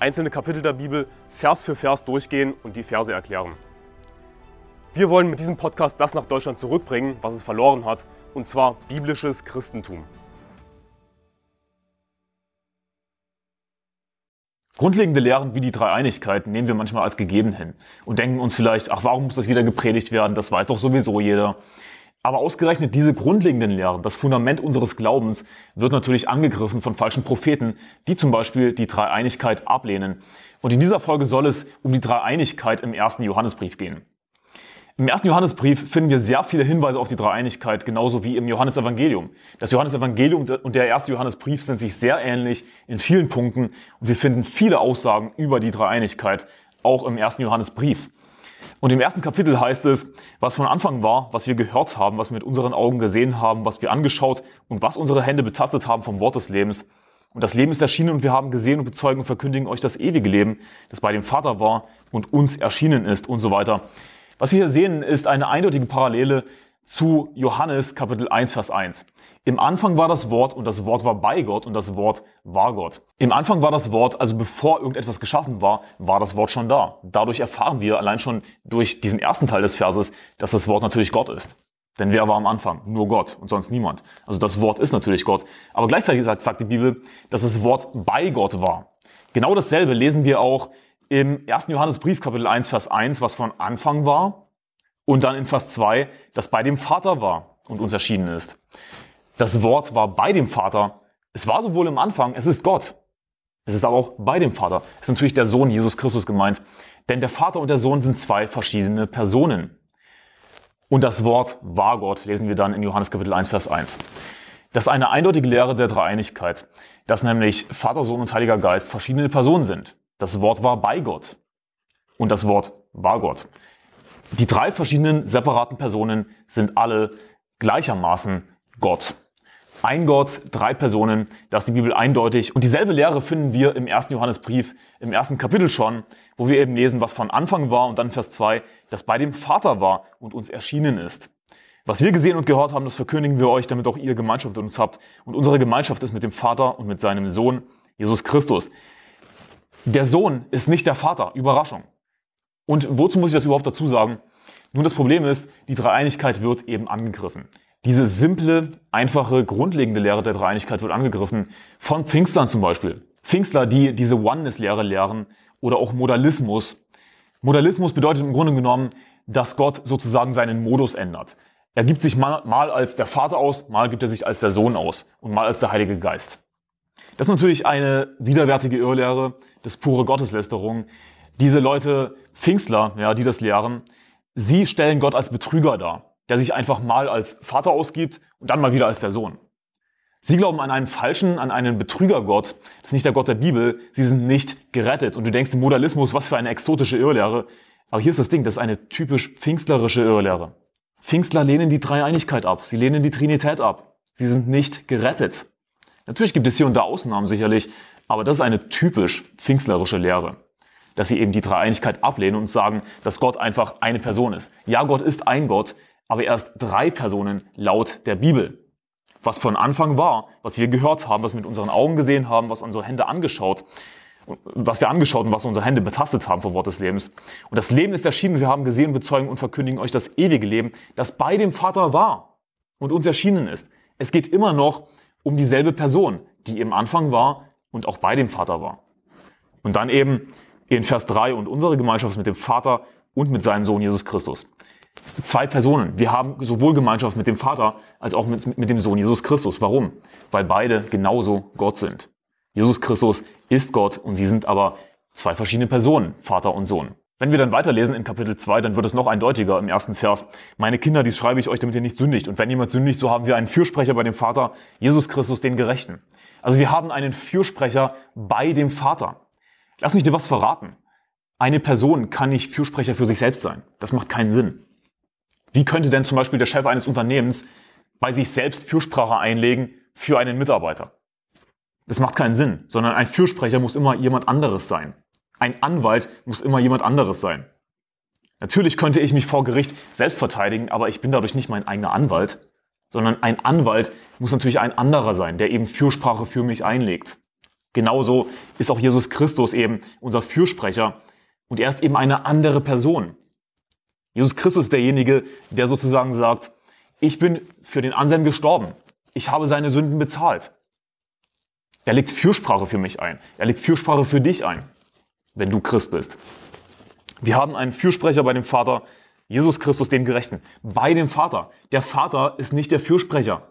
einzelne Kapitel der Bibel Vers für Vers durchgehen und die Verse erklären. Wir wollen mit diesem Podcast das nach Deutschland zurückbringen, was es verloren hat, und zwar biblisches Christentum. Grundlegende Lehren wie die Dreieinigkeit nehmen wir manchmal als gegeben hin und denken uns vielleicht, ach, warum muss das wieder gepredigt werden? Das weiß doch sowieso jeder. Aber ausgerechnet diese grundlegenden Lehren, das Fundament unseres Glaubens, wird natürlich angegriffen von falschen Propheten, die zum Beispiel die Dreieinigkeit ablehnen. Und in dieser Folge soll es um die Dreieinigkeit im ersten Johannesbrief gehen. Im ersten Johannesbrief finden wir sehr viele Hinweise auf die Dreieinigkeit, genauso wie im Johannesevangelium. Das Johannesevangelium und der erste Johannesbrief sind sich sehr ähnlich in vielen Punkten und wir finden viele Aussagen über die Dreieinigkeit, auch im ersten Johannesbrief. Und im ersten Kapitel heißt es, was von Anfang war, was wir gehört haben, was wir mit unseren Augen gesehen haben, was wir angeschaut und was unsere Hände betastet haben vom Wort des Lebens. Und das Leben ist erschienen und wir haben gesehen und bezeugen und verkündigen euch das ewige Leben, das bei dem Vater war und uns erschienen ist und so weiter. Was wir hier sehen, ist eine eindeutige Parallele zu Johannes Kapitel 1, Vers 1. Im Anfang war das Wort und das Wort war bei Gott und das Wort war Gott. Im Anfang war das Wort, also bevor irgendetwas geschaffen war, war das Wort schon da. Dadurch erfahren wir allein schon durch diesen ersten Teil des Verses, dass das Wort natürlich Gott ist. Denn wer war am Anfang? Nur Gott und sonst niemand. Also das Wort ist natürlich Gott. Aber gleichzeitig sagt, sagt die Bibel, dass das Wort bei Gott war. Genau dasselbe lesen wir auch im 1. Johannesbrief Kapitel 1, Vers 1, was von Anfang war und dann in Vers 2, das bei dem Vater war und uns erschienen ist. Das Wort war bei dem Vater. Es war sowohl im Anfang, es ist Gott. Es ist aber auch bei dem Vater. Es ist natürlich der Sohn Jesus Christus gemeint. Denn der Vater und der Sohn sind zwei verschiedene Personen. Und das Wort war Gott, lesen wir dann in Johannes Kapitel 1, Vers 1. Das ist eine eindeutige Lehre der Dreieinigkeit, dass nämlich Vater, Sohn und Heiliger Geist verschiedene Personen sind. Das Wort war bei Gott und das Wort war Gott. Die drei verschiedenen separaten Personen sind alle gleichermaßen Gott. Ein Gott, drei Personen, das ist die Bibel eindeutig. Und dieselbe Lehre finden wir im ersten Johannesbrief, im ersten Kapitel schon, wo wir eben lesen, was von Anfang war und dann Vers 2, das bei dem Vater war und uns erschienen ist. Was wir gesehen und gehört haben, das verkündigen wir euch, damit auch ihr Gemeinschaft mit uns habt. Und unsere Gemeinschaft ist mit dem Vater und mit seinem Sohn, Jesus Christus. Der Sohn ist nicht der Vater. Überraschung. Und wozu muss ich das überhaupt dazu sagen? Nun, das Problem ist, die Dreieinigkeit wird eben angegriffen. Diese simple, einfache, grundlegende Lehre der Dreieinigkeit wird angegriffen. Von Pfingstlern zum Beispiel. Pfingstler, die diese Oneness-Lehre lehren oder auch Modalismus. Modalismus bedeutet im Grunde genommen, dass Gott sozusagen seinen Modus ändert. Er gibt sich mal, mal als der Vater aus, mal gibt er sich als der Sohn aus und mal als der Heilige Geist. Das ist natürlich eine widerwärtige Irrlehre, das pure Gotteslästerung, diese Leute, Pfingstler, ja, die das lehren, sie stellen Gott als Betrüger dar, der sich einfach mal als Vater ausgibt und dann mal wieder als der Sohn. Sie glauben an einen falschen, an einen Betrügergott. Das ist nicht der Gott der Bibel. Sie sind nicht gerettet. Und du denkst im Modalismus, was für eine exotische Irrlehre. Aber hier ist das Ding, das ist eine typisch pfingstlerische Irrlehre. Pfingstler lehnen die Dreieinigkeit ab. Sie lehnen die Trinität ab. Sie sind nicht gerettet. Natürlich gibt es hier und da Ausnahmen sicherlich, aber das ist eine typisch pfingstlerische Lehre dass sie eben die Dreieinigkeit ablehnen und sagen, dass Gott einfach eine Person ist. Ja, Gott ist ein Gott, aber er ist drei Personen laut der Bibel. Was von Anfang war, was wir gehört haben, was wir mit unseren Augen gesehen haben, was unsere Hände angeschaut, was wir angeschaut und was unsere Hände betastet haben vor Wort des Lebens. Und das Leben ist erschienen, wir haben gesehen, bezeugen und verkündigen euch das ewige Leben, das bei dem Vater war und uns erschienen ist. Es geht immer noch um dieselbe Person, die im Anfang war und auch bei dem Vater war. Und dann eben in Vers 3 und unsere Gemeinschaft mit dem Vater und mit seinem Sohn Jesus Christus. Zwei Personen. Wir haben sowohl Gemeinschaft mit dem Vater als auch mit, mit dem Sohn Jesus Christus. Warum? Weil beide genauso Gott sind. Jesus Christus ist Gott und sie sind aber zwei verschiedene Personen, Vater und Sohn. Wenn wir dann weiterlesen in Kapitel 2, dann wird es noch eindeutiger im ersten Vers. Meine Kinder, dies schreibe ich euch, damit ihr nicht sündigt. Und wenn jemand sündigt, so haben wir einen Fürsprecher bei dem Vater, Jesus Christus, den Gerechten. Also wir haben einen Fürsprecher bei dem Vater. Lass mich dir was verraten. Eine Person kann nicht Fürsprecher für sich selbst sein. Das macht keinen Sinn. Wie könnte denn zum Beispiel der Chef eines Unternehmens bei sich selbst Fürsprache einlegen für einen Mitarbeiter? Das macht keinen Sinn, sondern ein Fürsprecher muss immer jemand anderes sein. Ein Anwalt muss immer jemand anderes sein. Natürlich könnte ich mich vor Gericht selbst verteidigen, aber ich bin dadurch nicht mein eigener Anwalt, sondern ein Anwalt muss natürlich ein anderer sein, der eben Fürsprache für mich einlegt. Genauso ist auch Jesus Christus eben unser Fürsprecher und er ist eben eine andere Person. Jesus Christus ist derjenige, der sozusagen sagt, ich bin für den Anselm gestorben. Ich habe seine Sünden bezahlt. Er legt Fürsprache für mich ein. Er legt Fürsprache für dich ein, wenn du Christ bist. Wir haben einen Fürsprecher bei dem Vater, Jesus Christus, den Gerechten, bei dem Vater. Der Vater ist nicht der Fürsprecher.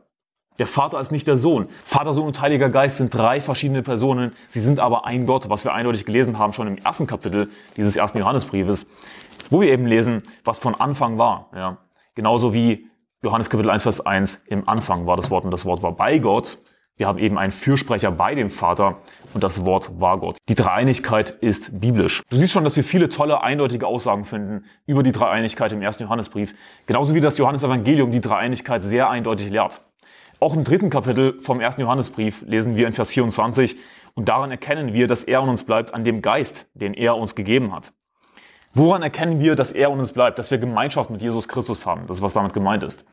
Der Vater ist nicht der Sohn. Vater, Sohn und Heiliger Geist sind drei verschiedene Personen. Sie sind aber ein Gott, was wir eindeutig gelesen haben, schon im ersten Kapitel dieses ersten Johannesbriefes, wo wir eben lesen, was von Anfang war. Ja. Genauso wie Johannes Kapitel 1, Vers 1, im Anfang war das Wort und das Wort war bei Gott. Wir haben eben einen Fürsprecher bei dem Vater und das Wort war Gott. Die Dreieinigkeit ist biblisch. Du siehst schon, dass wir viele tolle, eindeutige Aussagen finden über die Dreieinigkeit im ersten Johannesbrief. Genauso wie das Johannesevangelium die Dreieinigkeit sehr eindeutig lehrt. Auch im dritten Kapitel vom ersten Johannesbrief lesen wir in Vers 24 und daran erkennen wir, dass er an uns bleibt an dem Geist, den er uns gegeben hat. Woran erkennen wir, dass er an uns bleibt, dass wir Gemeinschaft mit Jesus Christus haben? Das ist, was damit gemeint ist.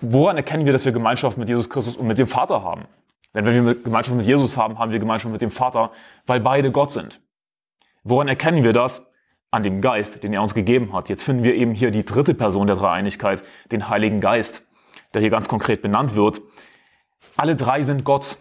Woran erkennen wir, dass wir Gemeinschaft mit Jesus Christus und mit dem Vater haben? Denn wenn wir Gemeinschaft mit Jesus haben, haben wir Gemeinschaft mit dem Vater, weil beide Gott sind. Woran erkennen wir das? An dem Geist, den er uns gegeben hat. Jetzt finden wir eben hier die dritte Person der Dreieinigkeit, den Heiligen Geist, der hier ganz konkret benannt wird. Alle drei sind Gott.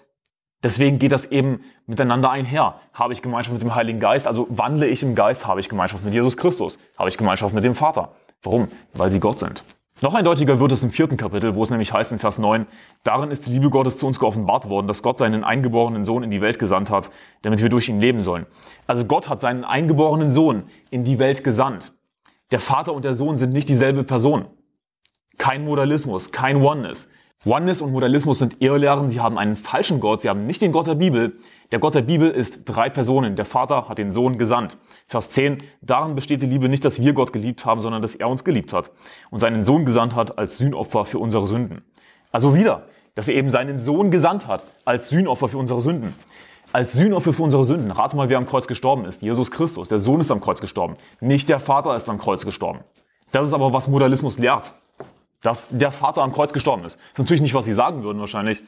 Deswegen geht das eben miteinander einher. Habe ich Gemeinschaft mit dem Heiligen Geist, also wandle ich im Geist, habe ich Gemeinschaft mit Jesus Christus, habe ich Gemeinschaft mit dem Vater. Warum? Weil sie Gott sind. Noch eindeutiger wird es im vierten Kapitel, wo es nämlich heißt in Vers 9, darin ist die Liebe Gottes zu uns geoffenbart worden, dass Gott seinen eingeborenen Sohn in die Welt gesandt hat, damit wir durch ihn leben sollen. Also Gott hat seinen eingeborenen Sohn in die Welt gesandt. Der Vater und der Sohn sind nicht dieselbe Person. Kein Modalismus, kein Oneness. Oneness und Modalismus sind Irrlehren, sie haben einen falschen Gott, sie haben nicht den Gott der Bibel. Der Gott der Bibel ist drei Personen. Der Vater hat den Sohn gesandt. Vers 10, daran besteht die Liebe nicht, dass wir Gott geliebt haben, sondern dass er uns geliebt hat und seinen Sohn gesandt hat als Sühnopfer für unsere Sünden. Also wieder, dass er eben seinen Sohn gesandt hat als Sühnopfer für unsere Sünden. Als Sühnopfer für unsere Sünden. Rate mal, wer am Kreuz gestorben ist. Jesus Christus. Der Sohn ist am Kreuz gestorben. Nicht der Vater ist am Kreuz gestorben. Das ist aber, was Modalismus lehrt dass der Vater am Kreuz gestorben ist. Das ist natürlich nicht, was sie sagen würden wahrscheinlich.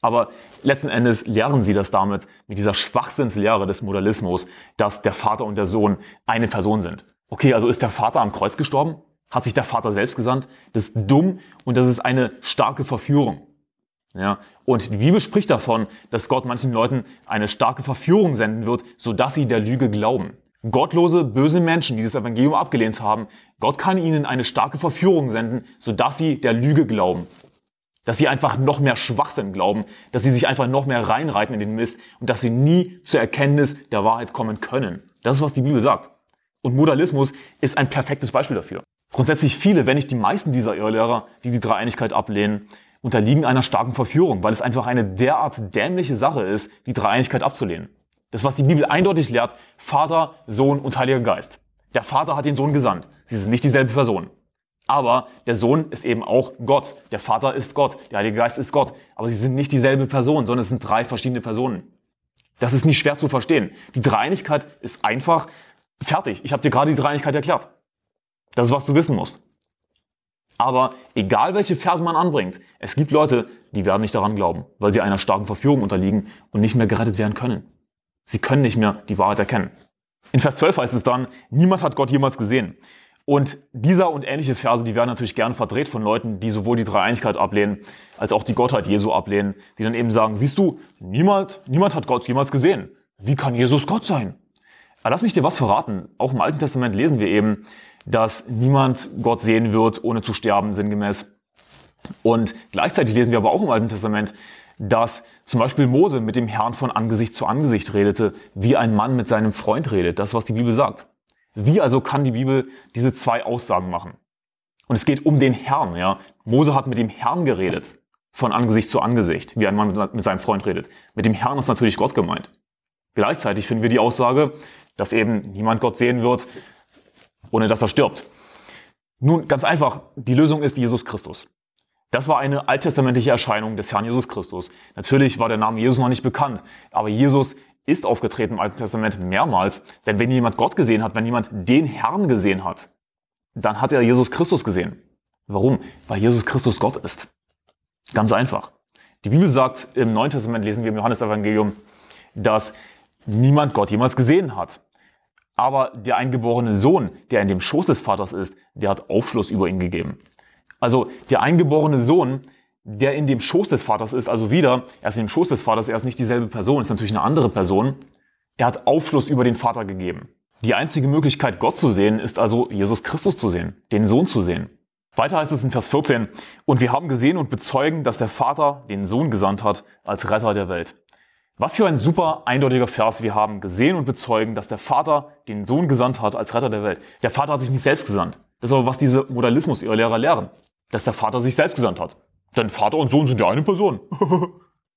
Aber letzten Endes lehren sie das damit, mit dieser Schwachsinnslehre des Modalismus, dass der Vater und der Sohn eine Person sind. Okay, also ist der Vater am Kreuz gestorben? Hat sich der Vater selbst gesandt? Das ist dumm und das ist eine starke Verführung. Ja, und die Bibel spricht davon, dass Gott manchen Leuten eine starke Verführung senden wird, sodass sie der Lüge glauben. Gottlose, böse Menschen, die das Evangelium abgelehnt haben, Gott kann ihnen eine starke Verführung senden, sodass sie der Lüge glauben. Dass sie einfach noch mehr Schwachsinn glauben, dass sie sich einfach noch mehr reinreiten in den Mist und dass sie nie zur Erkenntnis der Wahrheit kommen können. Das ist, was die Bibel sagt. Und Modalismus ist ein perfektes Beispiel dafür. Grundsätzlich viele, wenn nicht die meisten dieser Irrlehrer, die die Dreieinigkeit ablehnen, unterliegen einer starken Verführung, weil es einfach eine derart dämliche Sache ist, die Dreieinigkeit abzulehnen. Das, was die Bibel eindeutig lehrt, Vater, Sohn und Heiliger Geist. Der Vater hat den Sohn gesandt. Sie sind nicht dieselbe Person. Aber der Sohn ist eben auch Gott. Der Vater ist Gott. Der Heilige Geist ist Gott. Aber sie sind nicht dieselbe Person, sondern es sind drei verschiedene Personen. Das ist nicht schwer zu verstehen. Die Dreieinigkeit ist einfach fertig. Ich habe dir gerade die Dreieinigkeit erklärt. Das ist, was du wissen musst. Aber egal welche Verse man anbringt, es gibt Leute, die werden nicht daran glauben, weil sie einer starken Verführung unterliegen und nicht mehr gerettet werden können. Sie können nicht mehr die Wahrheit erkennen. In Vers 12 heißt es dann, niemand hat Gott jemals gesehen. Und dieser und ähnliche Verse, die werden natürlich gern verdreht von Leuten, die sowohl die Dreieinigkeit ablehnen, als auch die Gottheit Jesu ablehnen, die dann eben sagen, siehst du, niemand, niemand hat Gott jemals gesehen. Wie kann Jesus Gott sein? Aber lass mich dir was verraten. Auch im Alten Testament lesen wir eben, dass niemand Gott sehen wird, ohne zu sterben, sinngemäß. Und gleichzeitig lesen wir aber auch im Alten Testament, dass zum Beispiel Mose mit dem Herrn von Angesicht zu Angesicht redete, wie ein Mann mit seinem Freund redet. Das, was die Bibel sagt. Wie also kann die Bibel diese zwei Aussagen machen? Und es geht um den Herrn, ja. Mose hat mit dem Herrn geredet, von Angesicht zu Angesicht, wie ein Mann mit seinem Freund redet. Mit dem Herrn ist natürlich Gott gemeint. Gleichzeitig finden wir die Aussage, dass eben niemand Gott sehen wird, ohne dass er stirbt. Nun, ganz einfach, die Lösung ist Jesus Christus. Das war eine alttestamentliche Erscheinung des Herrn Jesus Christus. Natürlich war der Name Jesus noch nicht bekannt, aber Jesus ist aufgetreten im Alten Testament mehrmals. Denn wenn jemand Gott gesehen hat, wenn jemand den Herrn gesehen hat, dann hat er Jesus Christus gesehen. Warum? Weil Jesus Christus Gott ist. Ganz einfach. Die Bibel sagt, im Neuen Testament lesen wir im Johannesevangelium, dass niemand Gott jemals gesehen hat. Aber der eingeborene Sohn, der in dem Schoß des Vaters ist, der hat Aufschluss über ihn gegeben. Also der eingeborene Sohn, der in dem Schoß des Vaters ist, also wieder, er ist in dem Schoß des Vaters, er ist nicht dieselbe Person, ist natürlich eine andere Person. Er hat Aufschluss über den Vater gegeben. Die einzige Möglichkeit, Gott zu sehen, ist also Jesus Christus zu sehen, den Sohn zu sehen. Weiter heißt es in Vers 14, und wir haben gesehen und bezeugen, dass der Vater den Sohn gesandt hat als Retter der Welt. Was für ein super eindeutiger Vers. Wir haben gesehen und bezeugen, dass der Vater den Sohn gesandt hat als Retter der Welt. Der Vater hat sich nicht selbst gesandt. Das ist aber, was diese Modalismus ihre Lehrer lehren. Dass der Vater sich selbst gesandt hat. Denn Vater und Sohn sind ja eine Person.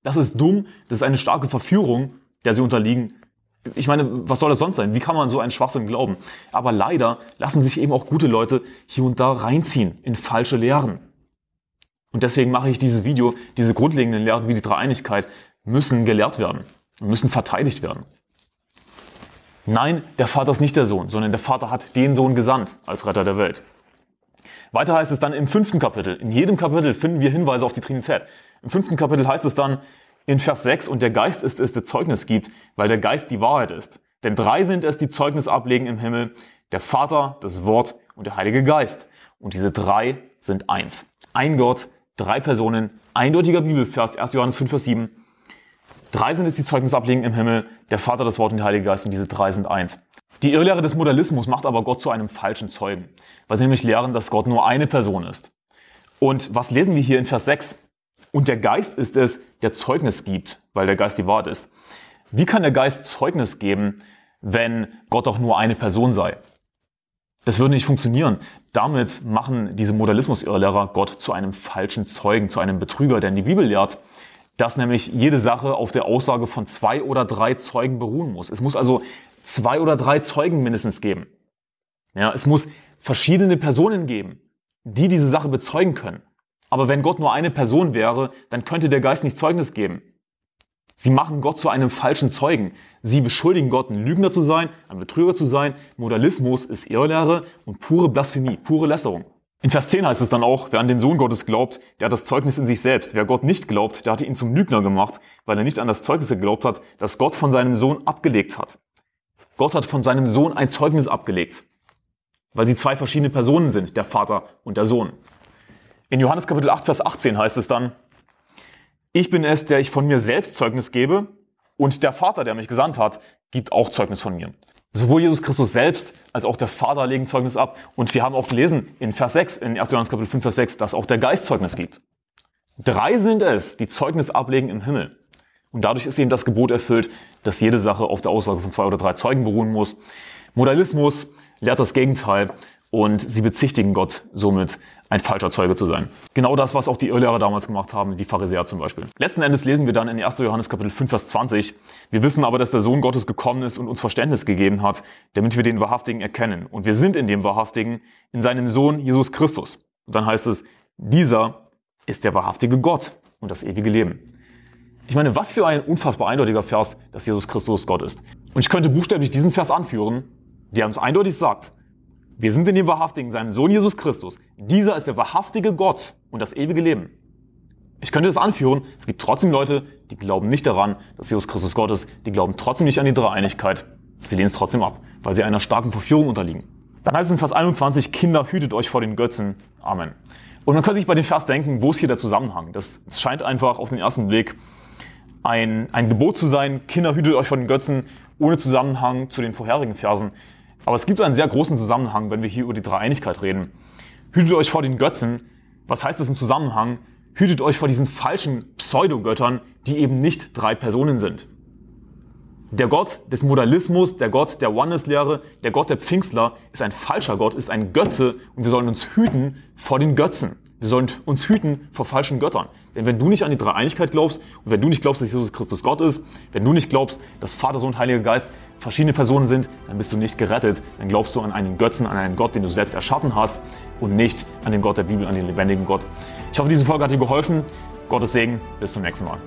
das ist dumm. Das ist eine starke Verführung, der sie unterliegen. Ich meine, was soll das sonst sein? Wie kann man so einen Schwachsinn glauben? Aber leider lassen sich eben auch gute Leute hier und da reinziehen in falsche Lehren. Und deswegen mache ich dieses Video, diese grundlegenden Lehren wie die Dreieinigkeit, müssen gelehrt werden und müssen verteidigt werden. Nein, der Vater ist nicht der Sohn, sondern der Vater hat den Sohn gesandt als Retter der Welt. Weiter heißt es dann im fünften Kapitel. In jedem Kapitel finden wir Hinweise auf die Trinität. Im fünften Kapitel heißt es dann in Vers 6, und der Geist ist es, der Zeugnis gibt, weil der Geist die Wahrheit ist. Denn drei sind es, die Zeugnis ablegen im Himmel, der Vater, das Wort und der Heilige Geist. Und diese drei sind eins. Ein Gott, drei Personen, eindeutiger Bibelvers, 1. Johannes 5, Vers 7. Drei sind es, die Zeugnis ablegen im Himmel, der Vater, das Wort und der Heilige Geist und diese drei sind eins. Die Irrlehre des Modalismus macht aber Gott zu einem falschen Zeugen, weil sie nämlich lehren, dass Gott nur eine Person ist. Und was lesen wir hier in Vers 6? Und der Geist ist es, der Zeugnis gibt, weil der Geist die Wahrheit ist. Wie kann der Geist Zeugnis geben, wenn Gott doch nur eine Person sei? Das würde nicht funktionieren. Damit machen diese Modalismus-Irrlehrer Gott zu einem falschen Zeugen, zu einem Betrüger, denn die Bibel lehrt, dass nämlich jede Sache auf der Aussage von zwei oder drei Zeugen beruhen muss. Es muss also zwei oder drei Zeugen mindestens geben. Ja, es muss verschiedene Personen geben, die diese Sache bezeugen können. Aber wenn Gott nur eine Person wäre, dann könnte der Geist nicht Zeugnis geben. Sie machen Gott zu einem falschen Zeugen. Sie beschuldigen Gott, ein Lügner zu sein, ein Betrüger zu sein. Modalismus ist Irrlehre und pure Blasphemie, pure Lästerung. In Vers 10 heißt es dann auch, wer an den Sohn Gottes glaubt, der hat das Zeugnis in sich selbst. Wer Gott nicht glaubt, der hatte ihn zum Lügner gemacht, weil er nicht an das Zeugnis geglaubt hat, das Gott von seinem Sohn abgelegt hat. Gott hat von seinem Sohn ein Zeugnis abgelegt, weil sie zwei verschiedene Personen sind, der Vater und der Sohn. In Johannes Kapitel 8, Vers 18 heißt es dann, ich bin es, der ich von mir selbst Zeugnis gebe, und der Vater, der mich gesandt hat, gibt auch Zeugnis von mir. Sowohl Jesus Christus selbst als auch der Vater legen Zeugnis ab. Und wir haben auch gelesen in Vers 6, in 1. Johannes Kapitel 5, Vers 6, dass auch der Geist Zeugnis gibt. Drei sind es, die Zeugnis ablegen im Himmel. Und dadurch ist eben das Gebot erfüllt, dass jede Sache auf der Aussage von zwei oder drei Zeugen beruhen muss. Modalismus lehrt das Gegenteil und sie bezichtigen Gott somit, ein falscher Zeuge zu sein. Genau das, was auch die Irrlehrer damals gemacht haben, die Pharisäer zum Beispiel. Letzten Endes lesen wir dann in 1. Johannes Kapitel 5, Vers 20, wir wissen aber, dass der Sohn Gottes gekommen ist und uns Verständnis gegeben hat, damit wir den Wahrhaftigen erkennen. Und wir sind in dem Wahrhaftigen, in seinem Sohn Jesus Christus. Und dann heißt es, dieser ist der wahrhaftige Gott und das ewige Leben. Ich meine, was für ein unfassbar eindeutiger Vers, dass Jesus Christus Gott ist. Und ich könnte buchstäblich diesen Vers anführen, der uns eindeutig sagt, wir sind in dem Wahrhaftigen, seinem Sohn Jesus Christus. Dieser ist der wahrhaftige Gott und das ewige Leben. Ich könnte das anführen. Es gibt trotzdem Leute, die glauben nicht daran, dass Jesus Christus Gott ist. Die glauben trotzdem nicht an die Dreieinigkeit. Sie lehnen es trotzdem ab, weil sie einer starken Verführung unterliegen. Dann heißt es in Vers 21, Kinder, hütet euch vor den Götzen. Amen. Und man könnte sich bei dem Vers denken, wo ist hier der Zusammenhang? Das scheint einfach auf den ersten Blick ein, ein Gebot zu sein, Kinder, hütet euch vor den Götzen, ohne Zusammenhang zu den vorherigen Versen. Aber es gibt einen sehr großen Zusammenhang, wenn wir hier über die Dreieinigkeit reden. Hütet euch vor den Götzen. Was heißt das im Zusammenhang? Hütet euch vor diesen falschen Pseudogöttern, die eben nicht drei Personen sind. Der Gott des Modalismus, der Gott der Oneness-Lehre, der Gott der Pfingstler ist ein falscher Gott, ist ein Götze und wir sollen uns hüten vor den Götzen. Wir sollen uns hüten vor falschen Göttern. Denn wenn du nicht an die Dreieinigkeit glaubst und wenn du nicht glaubst, dass Jesus Christus Gott ist, wenn du nicht glaubst, dass Vater, Sohn, Heiliger Geist verschiedene Personen sind, dann bist du nicht gerettet. Dann glaubst du an einen Götzen, an einen Gott, den du selbst erschaffen hast und nicht an den Gott der Bibel, an den lebendigen Gott. Ich hoffe, diese Folge hat dir geholfen. Gottes Segen. Bis zum nächsten Mal.